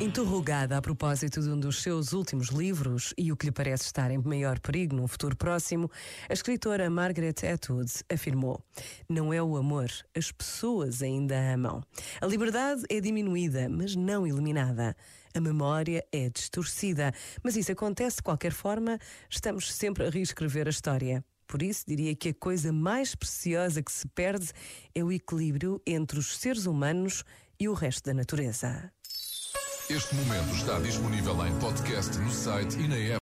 Interrogada a propósito de um dos seus últimos livros e o que lhe parece estar em maior perigo num futuro próximo, a escritora Margaret Atwood afirmou: Não é o amor, as pessoas ainda amam. A liberdade é diminuída, mas não eliminada. A memória é distorcida, mas isso acontece de qualquer forma, estamos sempre a reescrever a história. Por isso, diria que a coisa mais preciosa que se perde é o equilíbrio entre os seres humanos e o resto da natureza. Este momento está disponível em podcast no site e na app.